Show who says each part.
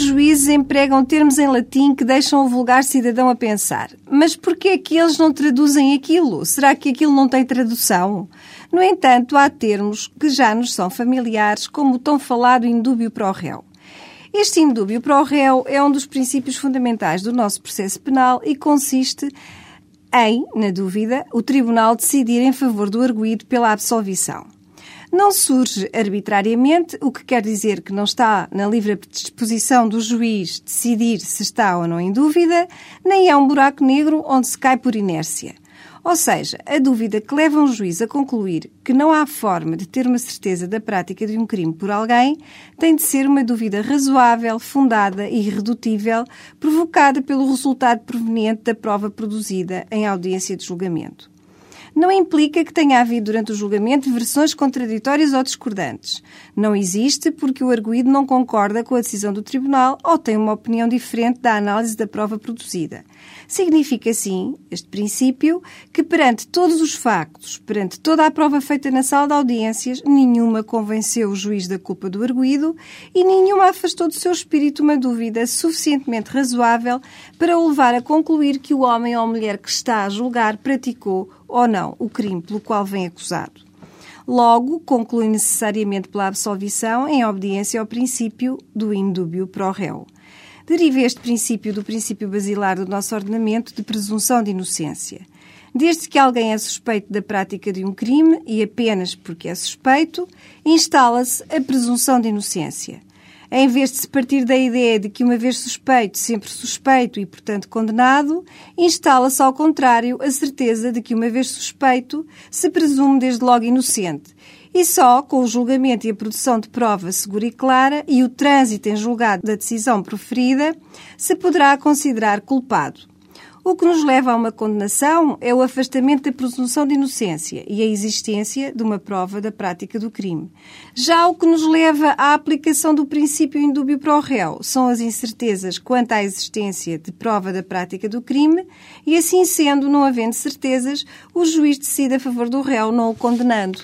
Speaker 1: juízes empregam termos em latim que deixam o vulgar cidadão a pensar. Mas por que é que eles não traduzem aquilo? Será que aquilo não tem tradução? No entanto, há termos que já nos são familiares, como o tão falado indúbio para o réu. Este indúbio para o réu é um dos princípios fundamentais do nosso processo penal e consiste em, na dúvida, o tribunal decidir em favor do arguído pela absolvição não surge arbitrariamente, o que quer dizer que não está na livre disposição do juiz decidir se está ou não em dúvida, nem é um buraco negro onde se cai por inércia. Ou seja, a dúvida que leva um juiz a concluir que não há forma de ter uma certeza da prática de um crime por alguém tem de ser uma dúvida razoável, fundada e irredutível, provocada pelo resultado proveniente da prova produzida em audiência de julgamento não implica que tenha havido durante o julgamento versões contraditórias ou discordantes. Não existe porque o arguído não concorda com a decisão do tribunal ou tem uma opinião diferente da análise da prova produzida. Significa, sim, este princípio, que perante todos os factos, perante toda a prova feita na sala de audiências, nenhuma convenceu o juiz da culpa do arguído e nenhuma afastou do seu espírito uma dúvida suficientemente razoável para o levar a concluir que o homem ou mulher que está a julgar praticou ou não o crime pelo qual vem acusado. Logo, conclui necessariamente pela absolvição em obediência ao princípio do indúbio pro réu. Deriva este princípio do princípio basilar do nosso ordenamento de presunção de inocência. Desde que alguém é suspeito da prática de um crime, e apenas porque é suspeito, instala-se a presunção de inocência em vez de se partir da ideia de que, uma vez suspeito, sempre suspeito e, portanto, condenado, instala-se, ao contrário, a certeza de que, uma vez suspeito, se presume desde logo inocente. E só com o julgamento e a produção de prova segura e clara e o trânsito em julgado da decisão proferida, se poderá considerar culpado. O que nos leva a uma condenação é o afastamento da presunção de inocência e a existência de uma prova da prática do crime. Já o que nos leva à aplicação do princípio indúbio para o réu são as incertezas quanto à existência de prova da prática do crime e, assim sendo, não havendo certezas, o juiz decide a favor do réu, não o condenando.